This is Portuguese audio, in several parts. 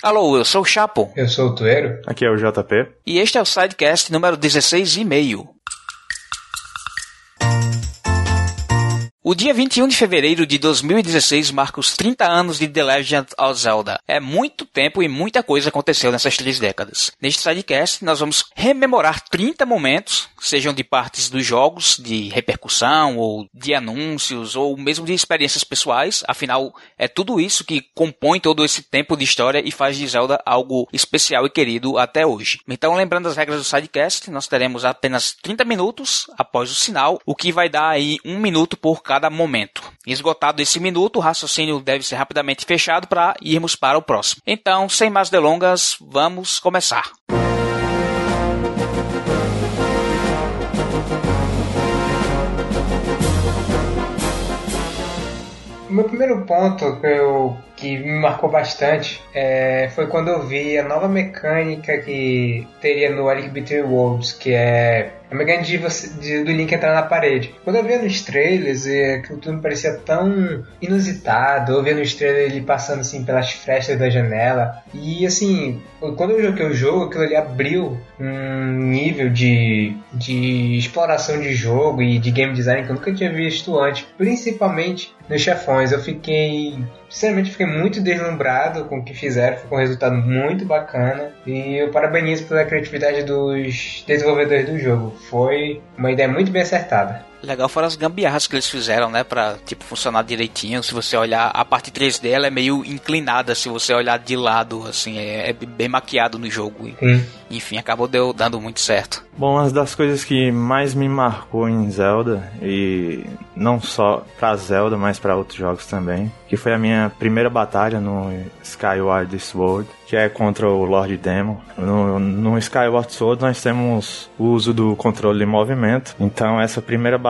Alô, eu sou o Chapo. Eu sou o Tuero. Aqui é o JP. E este é o Sidecast número 16 e meio. O dia 21 de fevereiro de 2016 marca os 30 anos de The Legend of Zelda. É muito tempo e muita coisa aconteceu nessas três décadas. Neste sidecast, nós vamos rememorar 30 momentos, sejam de partes dos jogos, de repercussão, ou de anúncios, ou mesmo de experiências pessoais. Afinal, é tudo isso que compõe todo esse tempo de história e faz de Zelda algo especial e querido até hoje. Então, lembrando as regras do sidecast, nós teremos apenas 30 minutos após o sinal, o que vai dar aí um minuto por cada momento. Esgotado esse minuto, o raciocínio deve ser rapidamente fechado para irmos para o próximo. Então, sem mais delongas, vamos começar. Meu primeiro ponto que, eu, que me marcou bastante é, foi quando eu vi a nova mecânica que teria no A Link Between Worlds, que é a mecânica de você, de, do Link entrar na parede. Quando eu via nos trailers, é, aquilo tudo me parecia tão inusitado. Eu via nos trailers ele passando assim pelas frestas da janela. E assim, quando eu joguei o jogo, aquilo ali abriu um nível de, de exploração de jogo e de game design que eu nunca tinha visto antes. Principalmente nos chefões. Eu fiquei, sinceramente, fiquei muito deslumbrado com o que fizeram. Ficou um resultado muito bacana. E eu parabenizo pela criatividade dos desenvolvedores do jogo. Foi uma ideia muito bem acertada. Legal foram as gambiarras que eles fizeram, né? Pra, tipo, funcionar direitinho. Se você olhar, a parte 3 dela é meio inclinada. Se você olhar de lado, assim, é, é bem maquiado no jogo. Hum. Enfim, acabou deu, dando muito certo. Bom, uma das coisas que mais me marcou em Zelda, e não só pra Zelda, mas para outros jogos também, que foi a minha primeira batalha no Skyward Sword, que é contra o Lord Demon. No, no Skyward Sword nós temos o uso do controle de movimento, então essa primeira batalha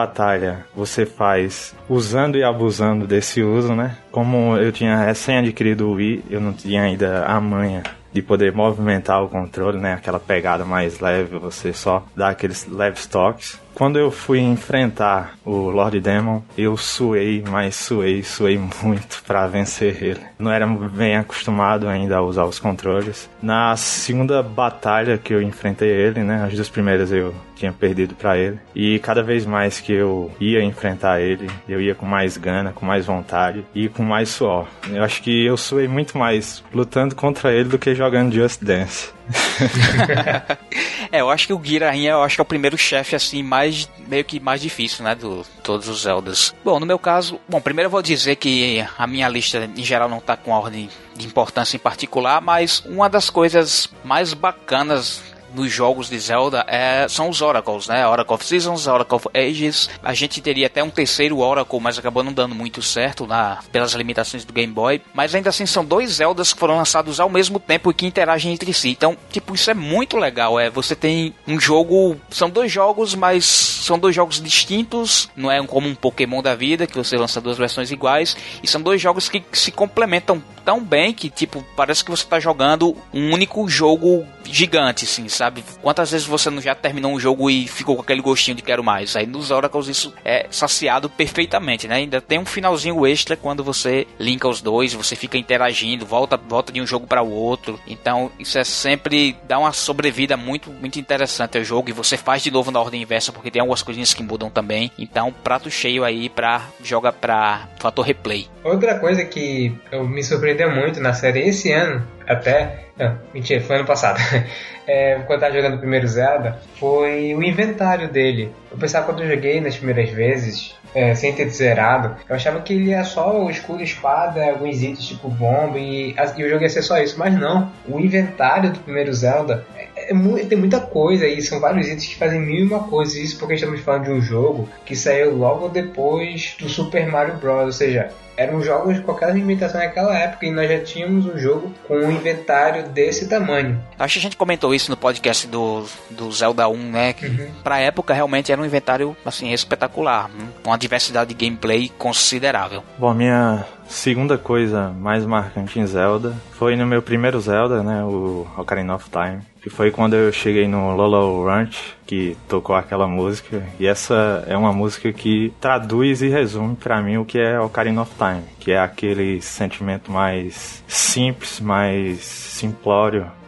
você faz usando e abusando desse uso, né? Como eu tinha recém-adquirido o Wii, eu não tinha ainda a manha de poder movimentar o controle, né? Aquela pegada mais leve, você só dá aqueles leves toques. Quando eu fui enfrentar o Lord Demon, eu suei, mas suei, suei muito para vencer ele. Não era bem acostumado ainda a usar os controles. Na segunda batalha que eu enfrentei ele, né? As duas primeiras eu tinha perdido para ele. E cada vez mais que eu ia enfrentar ele, eu ia com mais gana, com mais vontade e com mais suor. Eu acho que eu suei muito mais lutando contra ele do que jogando Just Dance. é, eu acho que o Guirainha, eu acho que é o primeiro chefe assim mais meio que mais difícil, né, do todos os Zeldas. Bom, no meu caso, bom, primeiro eu vou dizer que a minha lista em geral não tá com ordem de importância em particular, mas uma das coisas mais bacanas nos jogos de Zelda é, são os Oracles, né? Oracle of Seasons, Oracle of Ages. A gente teria até um terceiro Oracle, mas acabou não dando muito certo na, pelas limitações do Game Boy. Mas ainda assim são dois Zeldas que foram lançados ao mesmo tempo e que interagem entre si. Então, tipo, isso é muito legal. É, você tem um jogo, são dois jogos, mas são dois jogos distintos. Não é como um Pokémon da vida que você lança duas versões iguais. E são dois jogos que se complementam tão bem que, tipo, parece que você está jogando um único jogo gigante, assim, sabe? Quantas vezes você não já terminou um jogo e ficou com aquele gostinho de quero mais? Aí nos Oracles isso é saciado perfeitamente, né? Ainda tem um finalzinho extra quando você linka os dois, você fica interagindo, volta, volta de um jogo para o outro. Então isso é sempre dá uma sobrevida muito, muito interessante ao jogo e você faz de novo na ordem inversa porque tem algumas coisinhas que mudam também. Então prato cheio aí para joga para fator replay. Outra coisa que eu me surpreendeu muito na série esse ano até. Não, mentira, foi ano passado. É, quando eu tava jogando o primeiro Zelda, foi o inventário dele. Eu pensava quando eu joguei nas primeiras vezes, é, sem ter zerado, eu achava que ele ia só o escudo, espada, alguns itens tipo bomba e, e o jogo ia ser só isso, mas não. O inventário do primeiro Zelda é, é, tem muita coisa e são vários itens que fazem mil e uma coisas. Isso porque estamos falando de um jogo que saiu logo depois do Super Mario Bros. Ou seja, eram jogos com aquela limitação naquela época e nós já tínhamos um jogo com um inventário desse tamanho. Acho que a gente comentou isso no podcast do, do Zelda 1, né? Que uhum. pra época realmente era um inventário assim espetacular, com uma diversidade de gameplay considerável. Bom, minha segunda coisa mais marcante em Zelda foi no meu primeiro Zelda, né, o Ocarina of Time, que foi quando eu cheguei no Lolo Ranch, que tocou aquela música, e essa é uma música que traduz e resume para mim o que é Ocarina of Time, que é aquele sentimento mais simples, mais simplório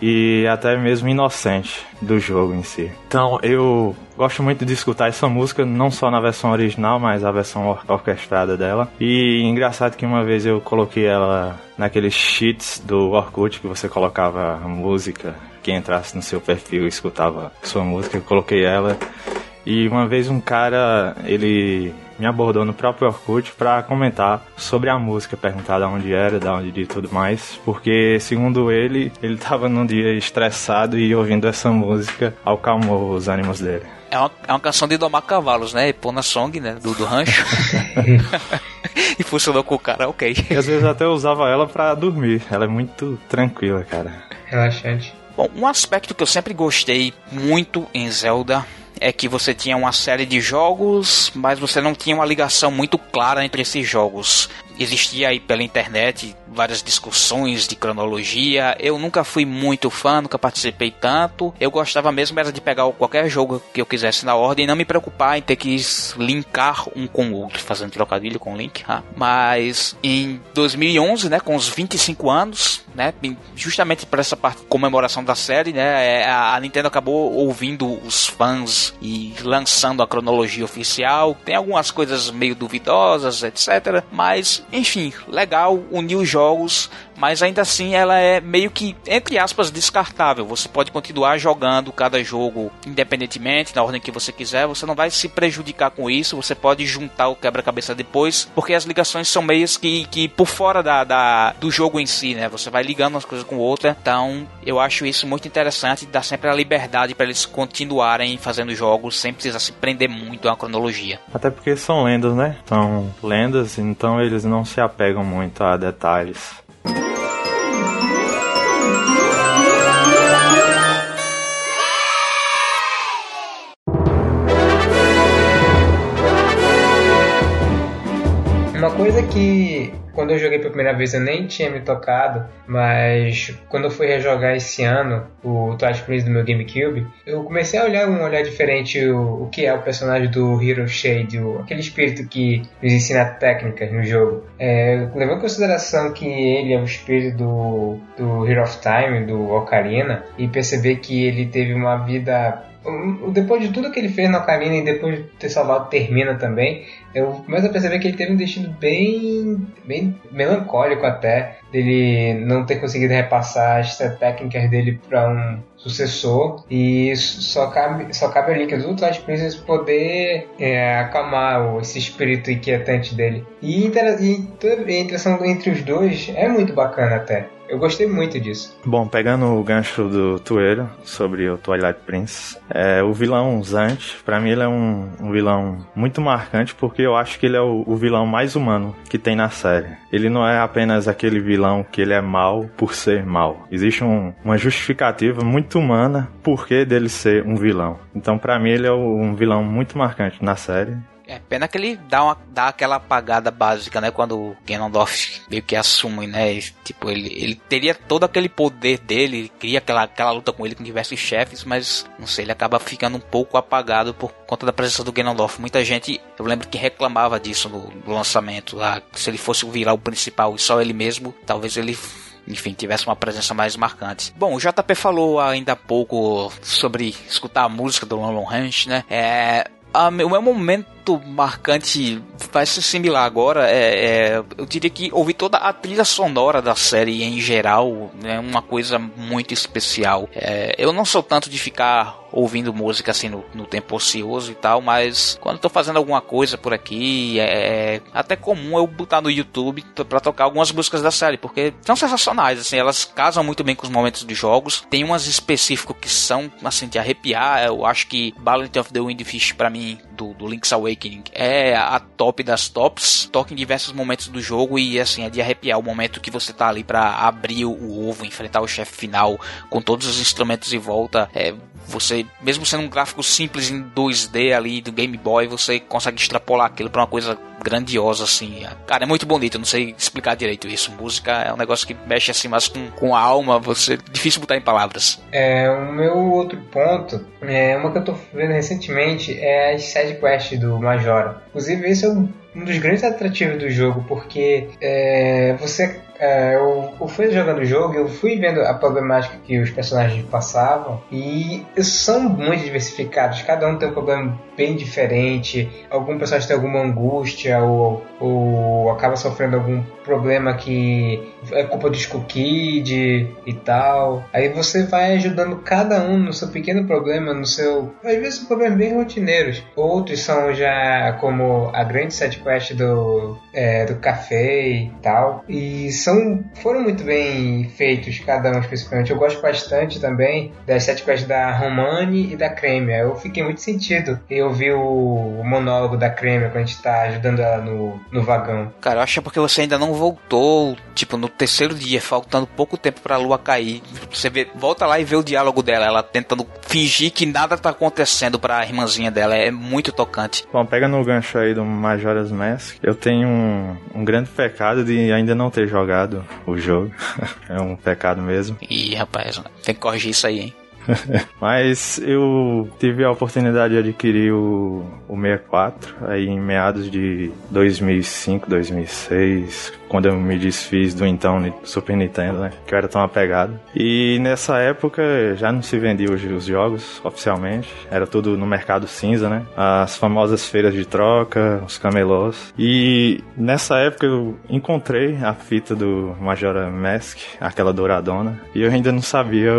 e até mesmo inocente do jogo em si. Então eu gosto muito de escutar essa música, não só na versão original, mas a versão or orquestrada dela. E engraçado que uma vez eu coloquei ela naqueles cheats do Orkut que você colocava a música, quem entrasse no seu perfil escutava sua música, eu coloquei ela. E uma vez um cara, ele me abordou no próprio Orkut para comentar sobre a música, perguntar de onde era, de onde e tudo mais, porque segundo ele, ele estava num dia estressado e ouvindo essa música acalmou os ânimos dele. É uma, é uma canção de domar cavalos, né? Pona Song, né? Do, do rancho. e funcionou com o cara, ok. E às vezes até eu usava ela para dormir. Ela é muito tranquila, cara. Relaxante. Bom, um aspecto que eu sempre gostei muito em Zelda é que você tinha uma série de jogos, mas você não tinha uma ligação muito clara entre esses jogos. Existia aí pela internet várias discussões de cronologia. Eu nunca fui muito fã, nunca participei tanto. Eu gostava mesmo era de pegar qualquer jogo que eu quisesse na ordem e não me preocupar em ter que linkar um com o outro, fazendo trocadilho com o link. Ah. Mas em 2011, né, com os 25 anos, né, justamente para essa parte comemoração da série, né, é, a Nintendo acabou ouvindo os fãs e lançando a cronologia oficial. Tem algumas coisas meio duvidosas, etc. Mas, enfim, legal, uniu os jogos jogos, mas ainda assim ela é meio que, entre aspas, descartável. Você pode continuar jogando cada jogo independentemente, na ordem que você quiser, você não vai se prejudicar com isso, você pode juntar o quebra-cabeça depois, porque as ligações são meias que, que por fora da, da, do jogo em si, né? Você vai ligando umas coisas com outra, então eu acho isso muito interessante, dá sempre a liberdade para eles continuarem fazendo jogos sem precisar se prender muito a cronologia. Até porque são lendas, né? São lendas, então eles não se apegam muito a detalhes Thank you. Uma coisa que quando eu joguei pela primeira vez eu nem tinha me tocado, mas quando eu fui rejogar esse ano o Twilight Princess do meu GameCube, eu comecei a olhar um olhar diferente o, o que é o personagem do Hero Shade, o, aquele espírito que nos ensina técnicas no jogo. É, levando em consideração que ele é o espírito do, do Hero of Time, do Ocarina, e perceber que ele teve uma vida depois de tudo que ele fez na Ocarina e depois de ter salvado Termina também, eu começo a perceber que ele teve um destino bem, bem melancólico até, dele não ter conseguido repassar as técnicas dele para um sucessor e só cabe, só cabe a Link do Twilight Princess poder é, acalmar esse espírito inquietante dele. E, e a interação entre os dois é muito bacana até. Eu gostei muito disso. Bom, pegando o gancho do Tueiro sobre o Twilight Prince, é, o vilão Zant, para mim ele é um, um, vilão muito marcante porque eu acho que ele é o, o, vilão mais humano que tem na série. Ele não é apenas aquele vilão que ele é mal por ser mal. Existe um, uma justificativa muito humana por que dele ser um vilão. Então, para mim, ele é um vilão muito marcante na série. É pena que ele dá, uma, dá aquela apagada básica, né? Quando o Ganondorf meio que assume, né? Tipo, ele, ele teria todo aquele poder dele, cria aquela, aquela luta com ele com diversos chefes, mas não sei, ele acaba ficando um pouco apagado por conta da presença do Ganondorf. Muita gente, eu lembro que reclamava disso no, no lançamento lá. Se ele fosse virar o principal e só ele mesmo, talvez ele enfim, tivesse uma presença mais marcante. Bom, o JP falou ainda há pouco sobre escutar a música do Lon Ranch, né? É, a, o meu momento marcante vai ser similar agora. É, é, eu diria que ouvir toda a trilha sonora da série em geral é uma coisa muito especial. É, eu não sou tanto de ficar ouvindo música assim no, no tempo ocioso e tal, mas quando estou fazendo alguma coisa por aqui, é, é até comum eu botar no YouTube para tocar algumas músicas da série, porque são sensacionais, assim, elas casam muito bem com os momentos de jogos. Tem umas específicas que são assim de arrepiar. Eu acho que Ballad of the Windfish para mim do, do Link's Awakening é a top das tops. Toca em diversos momentos do jogo e assim é de arrepiar o momento que você tá ali para abrir o ovo, enfrentar o chefe final com todos os instrumentos em volta. É, você, mesmo sendo um gráfico simples em 2D ali do Game Boy, você consegue extrapolar aquilo para uma coisa grandiosa, assim. Cara, é muito bonito, eu não sei explicar direito isso. Música é um negócio que mexe assim mais com, com a alma, você difícil botar em palavras. É, o meu outro ponto, é uma que eu tô vendo recentemente, é as side quests do Majora. Inclusive, esse é um um dos grandes atrativos do jogo, porque é, você é, eu, eu fui jogando o jogo, eu fui vendo a problemática que os personagens passavam e são muito diversificados. Cada um tem um problema bem diferente. Algum personagem tem alguma angústia ou, ou acaba sofrendo algum problema que é culpa do Skull Kid e tal. Aí você vai ajudando cada um no seu pequeno problema, no seu. Às vezes problemas bem rotineiros. Outros são já como a grande sidequest do, é, do café e tal. E são, foram muito bem feitos, cada um especificamente. Eu gosto bastante também das sete quests da Romani e da Cremia. Eu fiquei muito sentido eu vi o, monólogo da Cremia quando a gente tá ajudando ela no, no vagão. Cara, eu acho que é porque você ainda não voltou, tipo, no terceiro dia, faltando pouco tempo pra lua cair. Você vê, volta lá e vê o diálogo dela, ela tentando fingir que nada tá acontecendo pra irmãzinha dela. É muito tocante. Bom, pega no gancho aí do Majora's Mask. Eu tenho um, um grande pecado de ainda não ter jogado jogado o jogo. é um pecado mesmo. Ih, rapaz, tem que corrigir isso aí, hein? Mas eu tive a oportunidade de adquirir o, o 64 aí em meados de 2005, 2006, quando eu me desfiz do então Super Nintendo, né? Que eu era tão apegado. E nessa época já não se vendia os, os jogos oficialmente, era tudo no mercado cinza, né? As famosas feiras de troca, os camelôs. E nessa época eu encontrei a fita do Majora Mask, aquela douradona, e eu ainda não sabia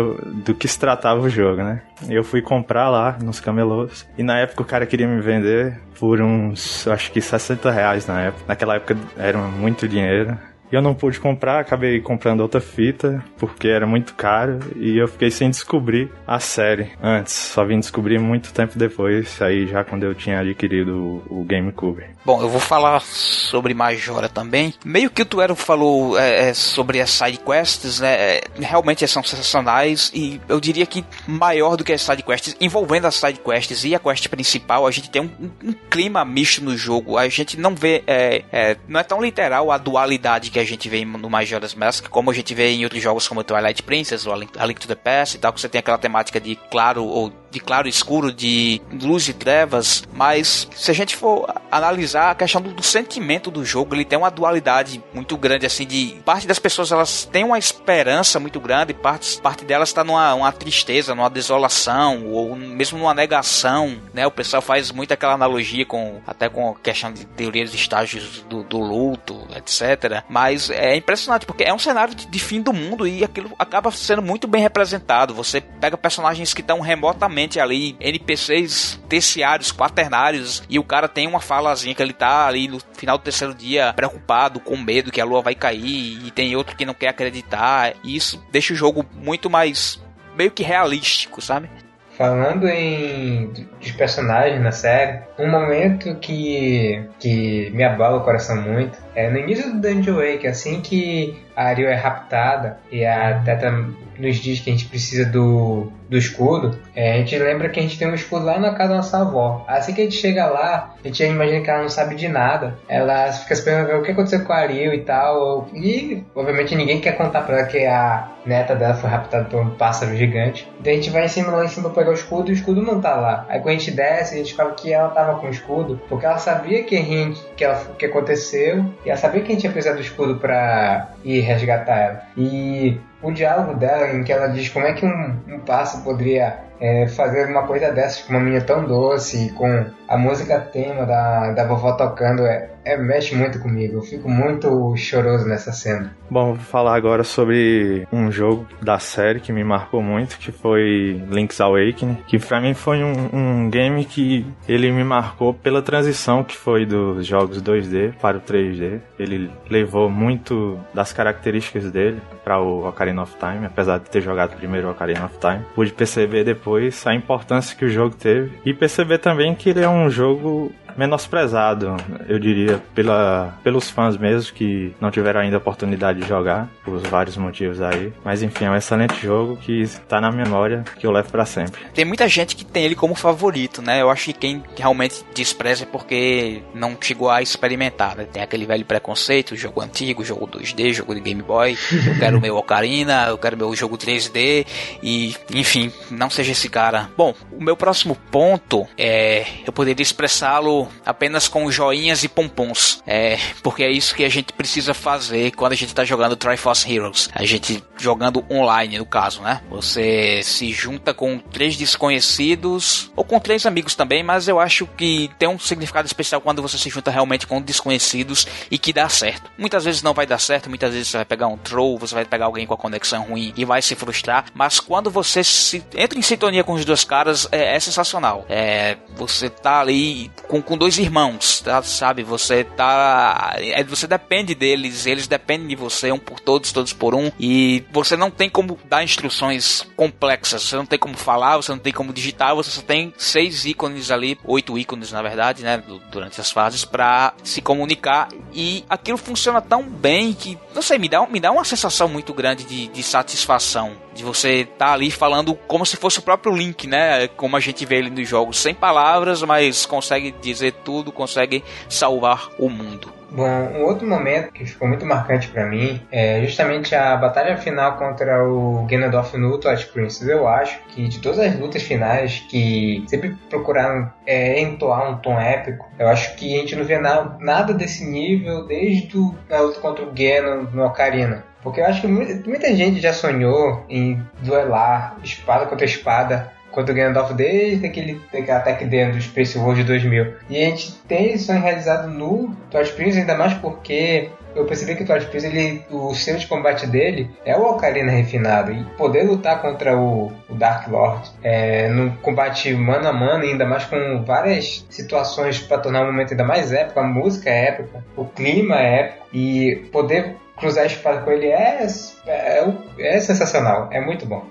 do que se tratava o jogo, né? Eu fui comprar lá nos camelôs e na época o cara queria me vender por uns, acho que 60 reais na época. Naquela época era muito dinheiro. Eu não pude comprar, acabei comprando outra fita, porque era muito caro, e eu fiquei sem descobrir a série antes. Só vim descobrir muito tempo depois, aí já quando eu tinha adquirido o, GameCube. Bom, eu vou falar sobre Majora também. Meio que o Tuero falou é, é, sobre as side quests, né? É, realmente são sensacionais, e eu diria que maior do que as side quests, envolvendo as side quests e a quest principal, a gente tem um, um, um clima misto no jogo. A gente não vê, é, é, não é tão literal a dualidade que a gente vê no Majora's Mask, como a gente vê em outros jogos como Twilight Princess ou A Link, to the Past e tal, que você tem aquela temática de claro ou de claro e escuro, de luz e trevas, mas se a gente for analisar a questão do, do, sentimento do jogo, ele tem uma dualidade muito grande, assim, de parte das pessoas elas têm uma esperança muito grande, parte, parte delas está numa uma tristeza, numa desolação, ou mesmo numa negação, né? O pessoal faz muito aquela analogia com, até com a questão de teorias de estágios do, do luto, etc. Mas é impressionante, porque é um cenário de, de fim do mundo e aquilo acaba sendo muito bem representado. Você pega personagens que estão remotamente ali NPCs terciários, quaternários, e o cara tem uma falazinha que ele tá ali no final do terceiro dia preocupado, com medo que a lua vai cair, e tem outro que não quer acreditar. E isso deixa o jogo muito mais meio que realístico, sabe? Falando em personagens na série, um momento que, que me abala o coração muito é no início do Dungeon Wake, assim que a Ariel é raptada e a Teta nos diz que a gente precisa do, do escudo, é, a gente lembra que a gente tem um escudo lá na casa da nossa avó. Assim que a gente chega lá, a gente imagina que ela não sabe de nada. Ela fica se perguntando o que aconteceu com a Ariel e tal. E, obviamente, ninguém quer contar pra ela que a neta dela foi raptada por um pássaro gigante. Daí a gente vai em cima lá em cima pegar o escudo e o escudo não tá lá. Aí quando a gente desce, a gente fala que ela tava com o escudo, porque ela sabia que, a gente, que, ela, que aconteceu, ela sabia que a gente ia precisar do escudo pra ir resgatar ela. E o diálogo dela, em que ela diz como é que um, um pássaro poderia é, fazer uma coisa dessas com uma menina tão doce, com a música tema da, da vovó tocando, é, é, mexe muito comigo. Eu fico muito choroso nessa cena. Bom, vou falar agora sobre um jogo da série que me marcou muito, que foi Link's Awakening, que pra mim foi um, um game que ele me marcou pela transição que foi dos jogos 2D para o 3D. Ele levou muito das características dele para o Ocarina of Time, apesar de ter jogado primeiro o Ocarina of Time. Pude perceber depois a importância que o jogo teve. E perceber também que ele é um jogo menosprezado, eu diria, pela, pelos fãs mesmo que não tiveram ainda a oportunidade de jogar, por vários motivos aí. Mas enfim, é um excelente jogo que está na memória, que eu levo para sempre. Tem muita gente que tem ele como favorito, né? Eu acho que quem realmente despreza é porque não chegou a experimentar, né? Tem aquele velho preconceito, jogo antigo, jogo 2D, jogo de Game Boy, eu quero meu Ocarina, eu quero meu jogo 3D e, enfim, não seja esse cara. Bom, o meu próximo ponto é eu poderia expressá-lo apenas com joinhas e pompons, é, porque é isso que a gente precisa fazer quando a gente está jogando Triforce Heroes. A gente jogando online, no caso, né? Você se junta com três desconhecidos ou com três amigos também, mas eu acho que tem um significado especial quando você se junta realmente com desconhecidos e que dá certo. Muitas vezes não vai dar certo, muitas vezes você vai pegar um troll, você vai pegar alguém com a conexão ruim e vai se frustrar, mas quando você se entra em sintonia com os dois caras, é, é sensacional. É, você tá ali com, com dois irmãos, tá, sabe? Você tá. É, você depende deles, eles dependem de você, um por todos, todos por um, e você não tem como dar instruções complexas, você não tem como falar, você não tem como digitar, você só tem seis ícones ali, oito ícones na verdade, né? Durante as fases, para se comunicar, e aquilo funciona tão bem que, não sei, me dá, me dá uma sensação muito grande de, de satisfação de você estar tá ali falando como se fosse o próprio Link, né? Como a gente vê ele nos jogos, sem palavras, mas consegue dizer tudo, consegue salvar o mundo. Bom, um outro momento que ficou muito marcante para mim é justamente a batalha final contra o Ganondorf no Twilight Princess. Eu acho que de todas as lutas finais que sempre procuraram é, entoar um tom épico, eu acho que a gente não vê na, nada desse nível desde a luta contra o Ganon no Ocarina. Porque eu acho que muita, gente já sonhou em duelar espada contra espada contra o Gandalf desde aquele, aquela Tech Demo do Space de 2000. E a gente tem sonho realizado no Twilight Princess, ainda mais porque eu percebi que o Twilight Princess, ele, o sistema de combate dele é o Ocarina refinado. E poder lutar contra o, o Dark Lord é, no combate mano a mano, ainda mais com várias situações para tornar o momento ainda mais épico, a música é épica, o clima é épico, e poder cruzar espada com ele é, é, é sensacional, é muito bom.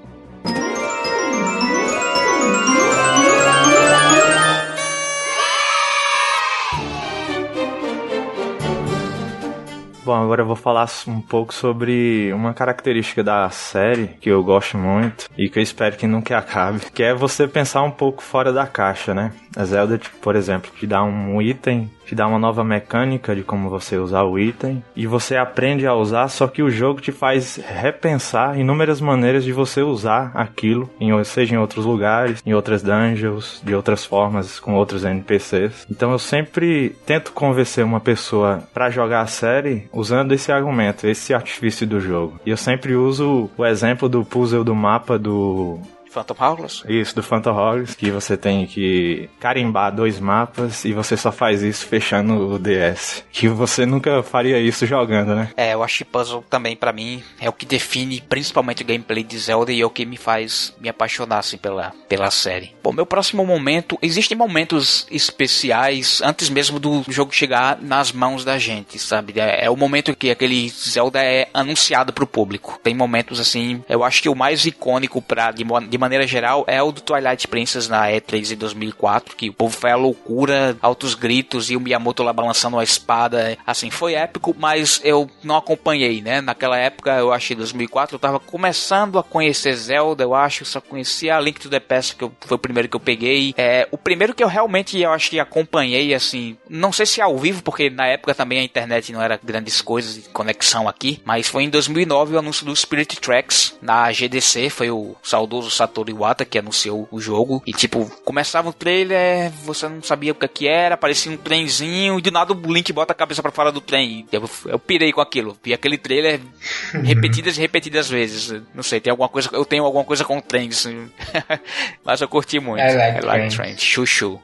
Bom, agora eu vou falar um pouco sobre uma característica da série que eu gosto muito e que eu espero que nunca acabe, que é você pensar um pouco fora da caixa, né? A Zelda, tipo, por exemplo, te dá um item te dá uma nova mecânica de como você usar o item e você aprende a usar, só que o jogo te faz repensar inúmeras maneiras de você usar aquilo, em, seja em outros lugares, em outras dungeons, de outras formas, com outros NPCs. Então eu sempre tento convencer uma pessoa para jogar a série usando esse argumento, esse artifício do jogo. E eu sempre uso o exemplo do puzzle do mapa do Phantom Hourglass? Isso, do Phantom Hourglass, que você tem que carimbar dois mapas e você só faz isso fechando o DS. Que você nunca faria isso jogando, né? É, eu acho que puzzle também para mim é o que define principalmente o gameplay de Zelda e é o que me faz me apaixonar assim pela, pela série. Bom, meu próximo momento, existem momentos especiais antes mesmo do jogo chegar nas mãos da gente, sabe? É, é o momento que aquele Zelda é anunciado pro público. Tem momentos assim, eu acho que o mais icônico para de, de maneira geral, é o do Twilight Princess na E3 de 2004, que o povo foi a loucura, altos gritos e o Miyamoto lá balançando a espada. Assim, foi épico, mas eu não acompanhei, né? Naquela época, eu achei 2004, eu tava começando a conhecer Zelda, eu acho, só conhecia a Link to the Past, que foi o primeiro que eu peguei. É, o primeiro que eu realmente, eu acho que acompanhei, assim, não sei se ao vivo, porque na época também a internet não era grandes coisas de conexão aqui, mas foi em 2009 o anúncio do Spirit Tracks na GDC, foi o saudoso Satoru Satoru Iwata que anunciou o jogo. E tipo, começava o trailer, você não sabia o que, que era, aparecia um trenzinho, e do nada o Link bota a cabeça para fora do trem. Eu, eu pirei com aquilo. Vi aquele trailer repetidas e repetidas vezes. Não sei, tem alguma coisa. Eu tenho alguma coisa com trens. Mas eu curti muito. I like, I like train. Chuchu.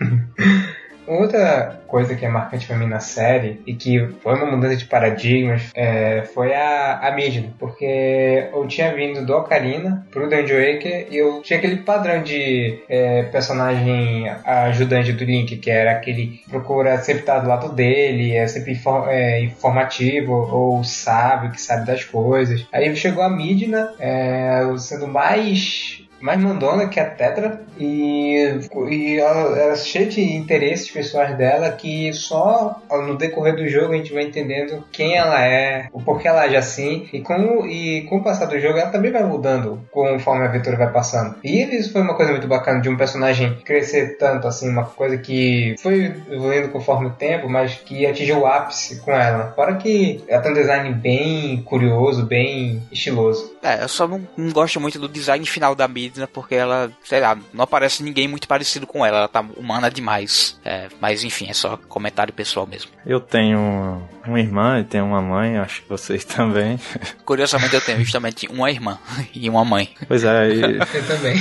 Outra coisa que é marcante pra mim na série e que foi uma mudança de paradigmas é, foi a, a Midna, porque eu tinha vindo do Ocarina pro Dungeon Waker e eu tinha aquele padrão de é, personagem ajudante do Link, que era aquele que procura sempre estar do lado dele, é sempre inform, é, informativo ou sábio, que sabe das coisas. Aí chegou a Midna, é, sendo mais mais mandona que a Tetra e, e ela era cheia de interesses pessoais dela que só no decorrer do jogo a gente vai entendendo quem ela é, o porquê ela age assim e com, e com o passar do jogo ela também vai mudando conforme a aventura vai passando. E isso foi uma coisa muito bacana de um personagem crescer tanto assim, uma coisa que foi evoluindo conforme o tempo, mas que atingiu o ápice com ela. Fora que ela tem um design bem curioso, bem estiloso. É, eu só não, não gosto muito do design final da Mid Midna, porque ela, sei lá, não aparece ninguém muito parecido com ela. Ela tá humana demais. É, mas enfim, é só comentário pessoal mesmo. Eu tenho uma irmã e tenho uma mãe, acho que vocês também. Curiosamente, eu tenho justamente uma irmã e uma mãe. Pois é, e... eu também.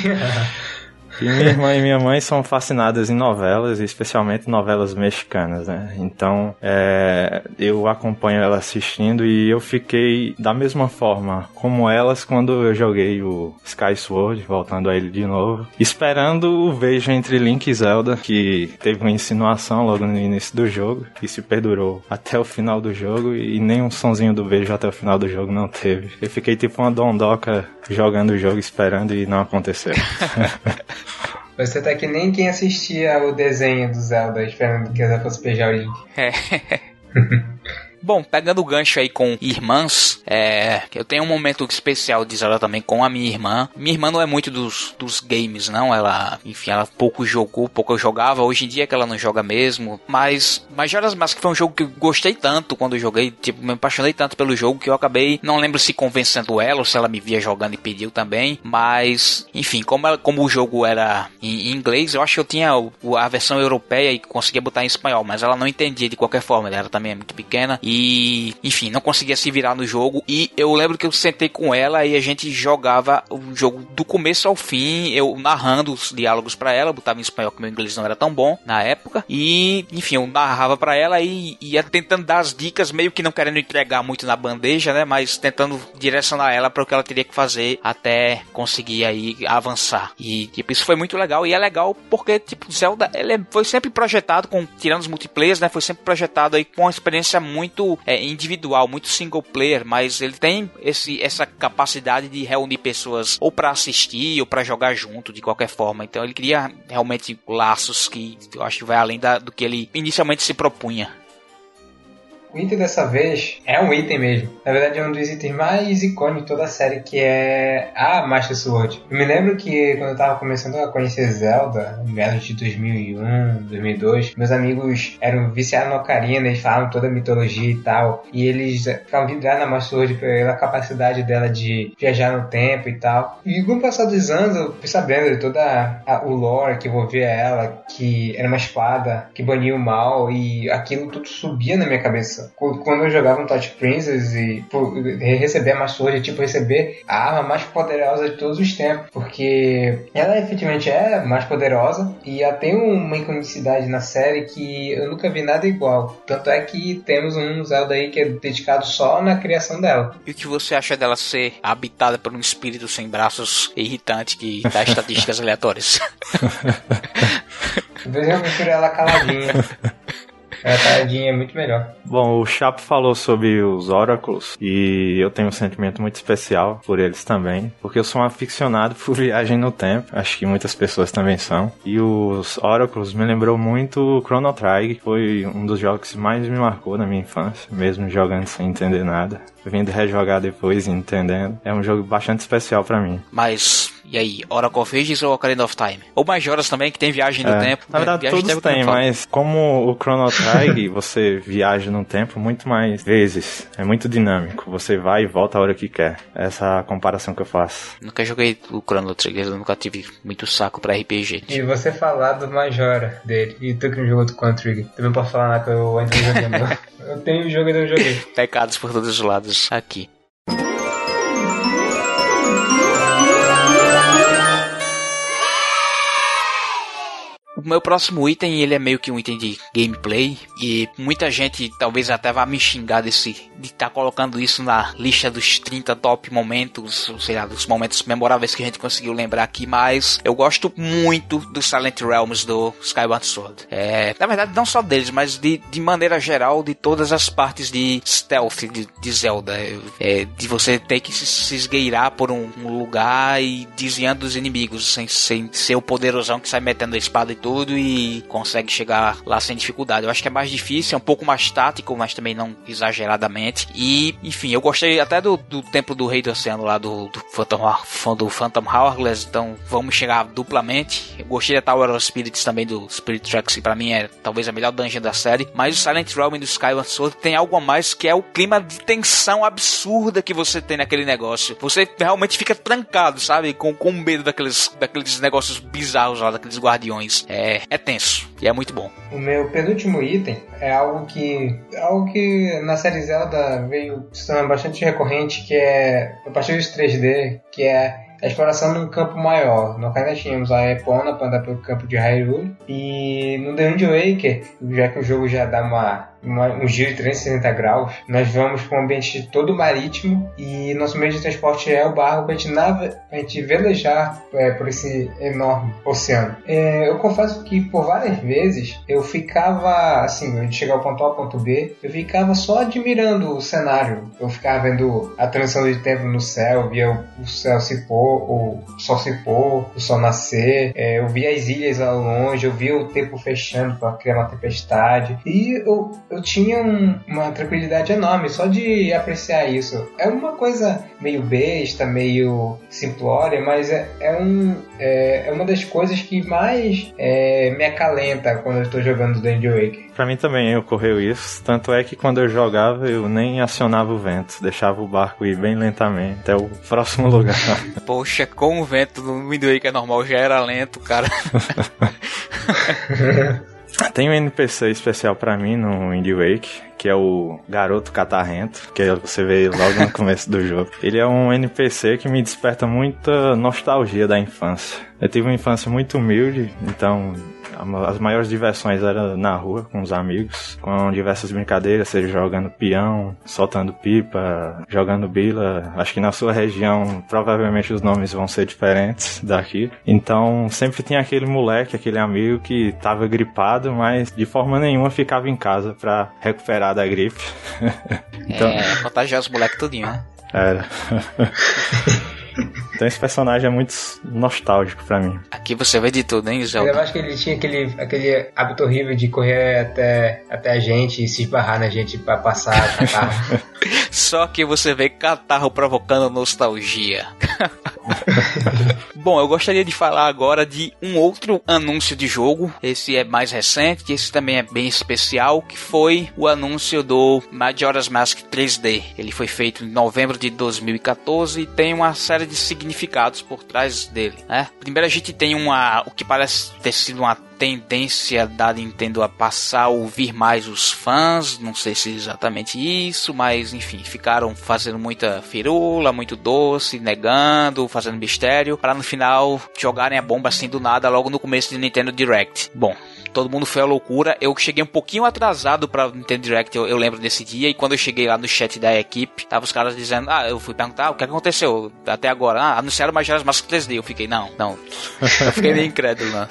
E minha irmã e minha mãe são fascinadas em novelas, especialmente novelas mexicanas, né? Então, é, eu acompanho ela assistindo e eu fiquei da mesma forma como elas quando eu joguei o Sky Sword, voltando a ele de novo, esperando o beijo entre Link e Zelda, que teve uma insinuação logo no início do jogo, e se perdurou até o final do jogo, e nem um sonzinho do beijo até o final do jogo não teve. Eu fiquei tipo uma dondoca jogando o jogo, esperando e não aconteceu. Você tá que nem quem assistia o desenho do Zelda esperando que ela fosse beijar o Link. É. Bom, pegando o gancho aí com irmãs, é, eu tenho um momento especial de Zelda também com a minha irmã. Minha irmã não é muito dos, dos games, não. Ela, enfim, ela pouco jogou, pouco eu jogava. Hoje em dia é que ela não joga mesmo. Mas Majora's Mask foi um jogo que eu gostei tanto quando eu joguei. Tipo, me apaixonei tanto pelo jogo que eu acabei, não lembro se convencendo ela ou se ela me via jogando e pediu também. Mas, enfim, como, ela, como o jogo era em, em inglês, eu acho que eu tinha a versão europeia e conseguia botar em espanhol. Mas ela não entendia de qualquer forma. Ela também é muito pequena. E e, enfim, não conseguia se virar no jogo. E eu lembro que eu sentei com ela e a gente jogava o jogo do começo ao fim, eu narrando os diálogos para ela, botava em espanhol que meu inglês não era tão bom na época. E, enfim, eu narrava para ela e ia tentando dar as dicas, meio que não querendo entregar muito na bandeja, né? Mas tentando direcionar ela para o que ela teria que fazer até conseguir aí avançar. E, tipo, isso foi muito legal. E é legal porque, tipo, Zelda, ele é, foi sempre projetado com, tirando os multiplayers, né? Foi sempre projetado aí com uma experiência muito muito é, individual, muito single player, mas ele tem esse, essa capacidade de reunir pessoas ou para assistir ou para jogar junto de qualquer forma. Então ele cria realmente laços que eu acho que vai além da, do que ele inicialmente se propunha. O item dessa vez é um item mesmo. Na verdade, é um dos itens mais icônicos de toda a série, que é a Master Sword. Eu me lembro que quando eu tava começando a conhecer Zelda, no meados de 2001, 2002, meus amigos eram viciados no Ocarina, eles falavam toda a mitologia e tal, e eles ficavam vidrados na Master Sword pela capacidade dela de viajar no tempo e tal. E com o passar dos anos, eu fui sabendo de toda a, o lore que envolvia ela, que era uma espada que bania o mal, e aquilo tudo subia na minha cabeça quando eu jogava um Touch Princess e receber a Master tipo receber a arma mais poderosa de todos os tempos, porque ela efetivamente é mais poderosa e ela tem uma iconicidade na série que eu nunca vi nada igual. Tanto é que temos um Zelda aí que é dedicado só na criação dela. E o que você acha dela ser habitada por um espírito sem braços irritante que dá estatísticas aleatórias? Vezes eu prefiro ela caladinha. A tadinha é muito melhor. Bom, o Chapo falou sobre os Oráculos e eu tenho um sentimento muito especial por eles também, porque eu sou um aficionado por viagem no tempo, acho que muitas pessoas também são. E os Oráculos me lembrou muito o Chrono Trigger, que foi um dos jogos que mais me marcou na minha infância, mesmo jogando sem entender nada. Vindo rejogar depois e entendendo. É um jogo bastante especial para mim. Mas e aí, Oracle of Ages ou Ocarina of Time? Ou Majora's também, que tem viagem no é, tempo. Na verdade, viagem todos têm, mas como o Chrono Trigger, você viaja no tempo muito mais vezes. É muito dinâmico. Você vai e volta a hora que quer. Essa é a comparação que eu faço. Nunca joguei o Chrono Trigger, eu nunca tive muito saco pra RPG. E você falar do Majora dele, e tu que não jogou do Chrono Trigger, também posso falar que eu ainda não joguei. eu tenho o jogo e não joguei. Pecados por todos os lados aqui. O meu próximo item, ele é meio que um item de gameplay e muita gente talvez até vá me xingar desse de estar tá colocando isso na lista dos 30 top momentos, sei lá, dos momentos memoráveis que a gente conseguiu lembrar aqui, mas eu gosto muito do Silent Realms do Skyward Sword. É, na verdade, não só deles, mas de, de maneira geral, de todas as partes de stealth de, de Zelda. É, de você ter que se, se esgueirar por um, um, lugar e desviando dos inimigos, sem, sem ser o poderosão que sai metendo a espada e tudo e consegue chegar lá sem dificuldade. Eu acho que é mais difícil, é um pouco mais tático, mas também não exageradamente. E, enfim, eu gostei até do, do Templo do Rei do Oceano lá do, do Phantom, do Phantom Hourglass, então vamos chegar duplamente. Eu gostei da Tower of Spirits também do Spirit Tracks, que pra mim é talvez a melhor dungeon da série. Mas o Silent Realm do Skyward Sword tem algo a mais que é o clima de tensão absurda que você tem naquele negócio. Você realmente fica trancado, sabe? Com, com medo daqueles, daqueles negócios bizarros lá, daqueles guardiões. É, é tenso e é muito bom. O meu penúltimo item é algo que algo que na série Zelda veio se tornando bastante recorrente, que é a partir dos 3D, que é a exploração de um campo maior. No caso, nós tínhamos a Epona para andar pelo campo de Hyrule. E no The Wind Waker, já que o jogo já dá uma uma, um giro de 360 graus, nós vamos para um ambiente todo marítimo e nosso meio de transporte é o barco para a gente, nave, a gente velejar é, por esse enorme oceano. É, eu confesso que por várias vezes eu ficava assim, a gente chegar ao ponto A ponto B, eu ficava só admirando o cenário. Eu ficava vendo a transição de tempo no céu, via o céu se pôr, o sol se pôr, o sol nascer, é, eu via as ilhas ao longe, eu via o tempo fechando para criar uma tempestade e eu eu tinha um, uma tranquilidade enorme só de apreciar isso. É uma coisa meio besta, meio simplória, mas é, é, um, é, é uma das coisas que mais é, me acalenta quando eu estou jogando Dungeon Wake. Pra mim também ocorreu isso, tanto é que quando eu jogava eu nem acionava o vento, deixava o barco ir bem lentamente até o próximo lugar. Poxa, com o vento no Wind Waker é normal já era lento, cara. Tem um NPC especial para mim no Indie Wake, que é o Garoto Catarrento, que você vê logo no começo do jogo. Ele é um NPC que me desperta muita nostalgia da infância. Eu tive uma infância muito humilde, então as maiores diversões eram na rua com os amigos, com diversas brincadeiras, seja jogando peão, soltando pipa, jogando bila. Acho que na sua região provavelmente os nomes vão ser diferentes daqui. Então sempre tinha aquele moleque, aquele amigo que tava gripado, mas de forma nenhuma ficava em casa para recuperar da gripe. então, é, contagiar os moleques tudinho, né? Era. Então esse personagem é muito nostálgico pra mim. Aqui você vê de tudo, hein, Zelda? Eu acho que ele tinha aquele, aquele hábito horrível de correr até, até a gente e se esbarrar na gente pra passar. Só que você vê catarro provocando nostalgia. Bom, eu gostaria de falar agora de um outro anúncio de jogo. Esse é mais recente, esse também é bem especial, que foi o anúncio do Majora's Mask 3D. Ele foi feito em novembro de 2014 e tem uma série de significados por trás dele, né? Primeiro a gente tem uma o que parece ter sido uma tendência da Nintendo a passar a ouvir mais os fãs, não sei se é exatamente isso, mas enfim, ficaram fazendo muita firula, muito doce, negando, fazendo mistério, para no final jogarem a bomba assim do nada logo no começo de Nintendo Direct. Bom, todo mundo foi a loucura. Eu cheguei um pouquinho atrasado pra Nintendo Direct, eu, eu, lembro desse dia, e quando eu cheguei lá no chat da equipe, tava os caras dizendo, ah, eu fui perguntar, ah, o que aconteceu até agora? Ah, anunciaram Majora's Mask 3D. Eu fiquei, não, não. Eu fiquei meio incrédulo, não.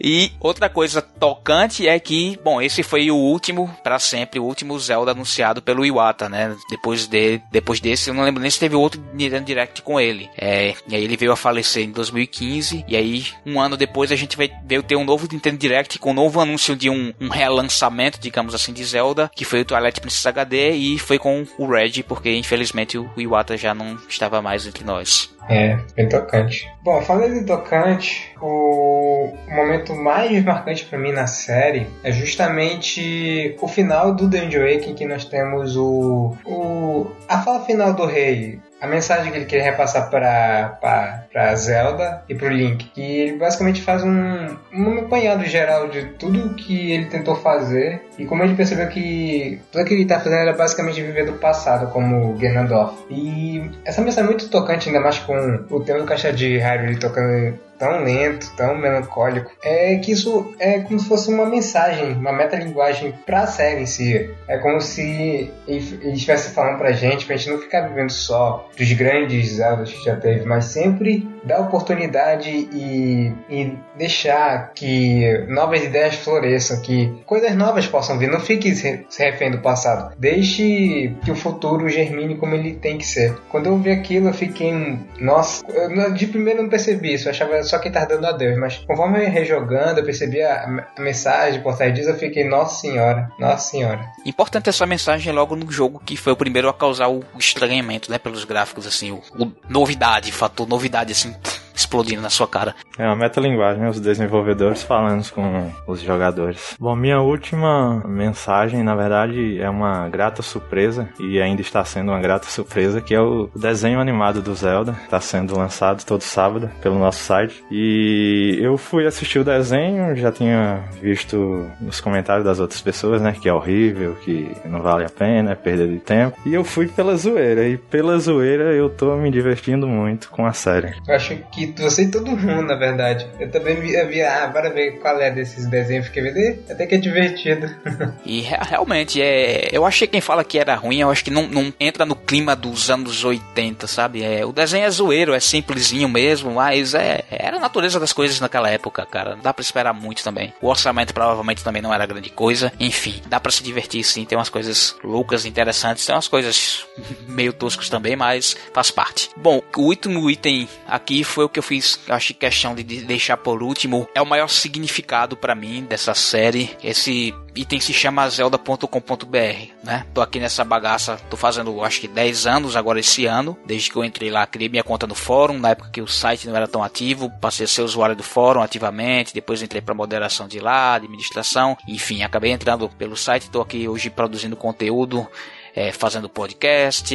E outra coisa tocante é que, bom, esse foi o último, para sempre, o último Zelda anunciado pelo Iwata, né? Depois, de, depois desse, eu não lembro nem se teve outro Nintendo Direct com ele. É, e aí ele veio a falecer em 2015, e aí um ano depois a gente veio ter um novo Nintendo Direct Direct com um novo anúncio de um, um relançamento, digamos assim, de Zelda, que foi o Twilight Princess HD e foi com o Red, porque infelizmente o Iwata já não estava mais entre nós. É, bem tocante. Bom, falando de tocante, o momento mais marcante para mim na série é justamente o final do Dungeon em que nós temos o, o a fala final do rei, a mensagem que ele quer repassar para Zelda e para o Link. Que ele basicamente faz um, um apanhado geral de tudo que ele tentou fazer e como ele percebeu que tudo que ele está fazendo era basicamente viver do passado, como Ganondorf. E essa mensagem é muito tocante, ainda mais com o tema do Caixa de Hyrule tocando tão lento, tão melancólico, é que isso é como se fosse uma mensagem, uma metalinguagem pra série em si. É como se ele estivesse falando pra gente, pra gente não ficar vivendo só dos grandes Zeldas que já teve, mas sempre dar oportunidade e, e deixar que novas ideias floresçam, que coisas novas possam vir. Não fique se refém do passado. Deixe que o futuro germine como ele tem que ser. Quando eu vi aquilo, eu fiquei. Nossa, eu, de primeiro não percebi isso, eu achava só que tava dando adeus, mas conforme eu ia rejogando, eu percebi a, a mensagem por trás disso, eu fiquei, nossa senhora, nossa senhora. Importante essa mensagem logo no jogo que foi o primeiro a causar o estranhamento, né, pelos gráficos, assim, o, o novidade, fator novidade, assim, explodindo na sua cara. É uma metalinguagem, né? os desenvolvedores falando com os jogadores. Bom, minha última mensagem, na verdade, é uma grata surpresa, e ainda está sendo uma grata surpresa, que é o desenho animado do Zelda. Está sendo lançado todo sábado pelo nosso site. E eu fui assistir o desenho, já tinha visto nos comentários das outras pessoas, né? Que é horrível, que não vale a pena, é perda de tempo. E eu fui pela zoeira, e pela zoeira eu tô me divertindo muito com a série. Eu acho que você e todo mundo, na verdade. Eu também vi, vi ah, bora ver qual é desses desenhos, fiquei vendo, até que é divertido. e realmente, é, eu achei quem fala que era ruim, eu acho que não, não entra no clima dos anos 80, sabe? É, o desenho é zoeiro, é simplesinho mesmo, mas é, era a natureza das coisas naquela época, cara. Não dá pra esperar muito também. O orçamento provavelmente também não era grande coisa. Enfim, dá pra se divertir sim, tem umas coisas loucas, interessantes, tem umas coisas meio toscas também, mas faz parte. Bom, o último item aqui foi o eu fiz, acho que questão de deixar por último, é o maior significado para mim dessa série. Esse item se chama zelda.com.br, né? Tô aqui nessa bagaça, tô fazendo acho que 10 anos agora esse ano, desde que eu entrei lá, criei minha conta no fórum, na época que o site não era tão ativo, passei a ser usuário do fórum ativamente, depois entrei para moderação de lá, administração, enfim, acabei entrando pelo site, tô aqui hoje produzindo conteúdo é, fazendo podcast,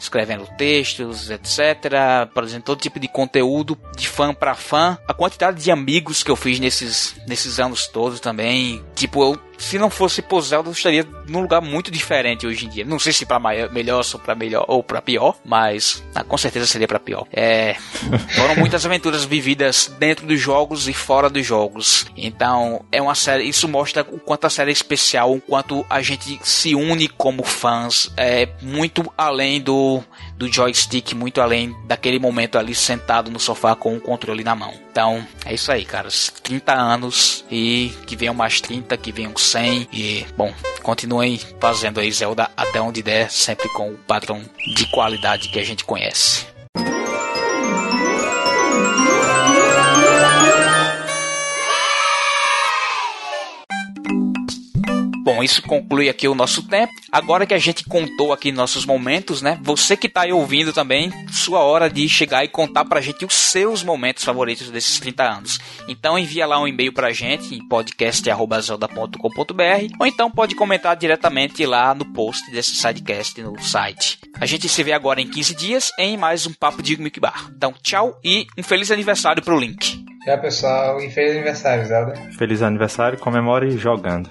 escrevendo textos, etc. Produzindo todo tipo de conteúdo de fã para fã. A quantidade de amigos que eu fiz nesses, nesses anos todos também. Tipo, eu se não fosse por Zelda, eu estaria num lugar muito diferente hoje em dia. Não sei se para melhor ou para melhor ou para pior, mas ah, com certeza seria para pior. É, foram muitas aventuras vividas dentro dos jogos e fora dos jogos. Então, é uma série, isso mostra o quanto a série é especial, o quanto a gente se une como fãs, é muito além do do joystick, muito além daquele momento ali sentado no sofá com o controle na mão. Então, é isso aí, caras. 30 anos e que venham mais 30, que venham 100 e, bom, continuem fazendo aí Zelda até onde der, sempre com o padrão de qualidade que a gente conhece. Bom, isso conclui aqui o nosso tempo. Agora que a gente contou aqui nossos momentos, né? Você que tá aí ouvindo também, sua hora de chegar e contar pra gente os seus momentos favoritos desses 30 anos. Então envia lá um e-mail pra gente em podcast@zelda.com.br ou então pode comentar diretamente lá no post desse sidecast no site. A gente se vê agora em 15 dias em mais um papo de Mickey Bar. Então, tchau e um feliz aniversário pro Link. Tchau, pessoal, e feliz aniversário, Zelda. Feliz aniversário, comemore jogando.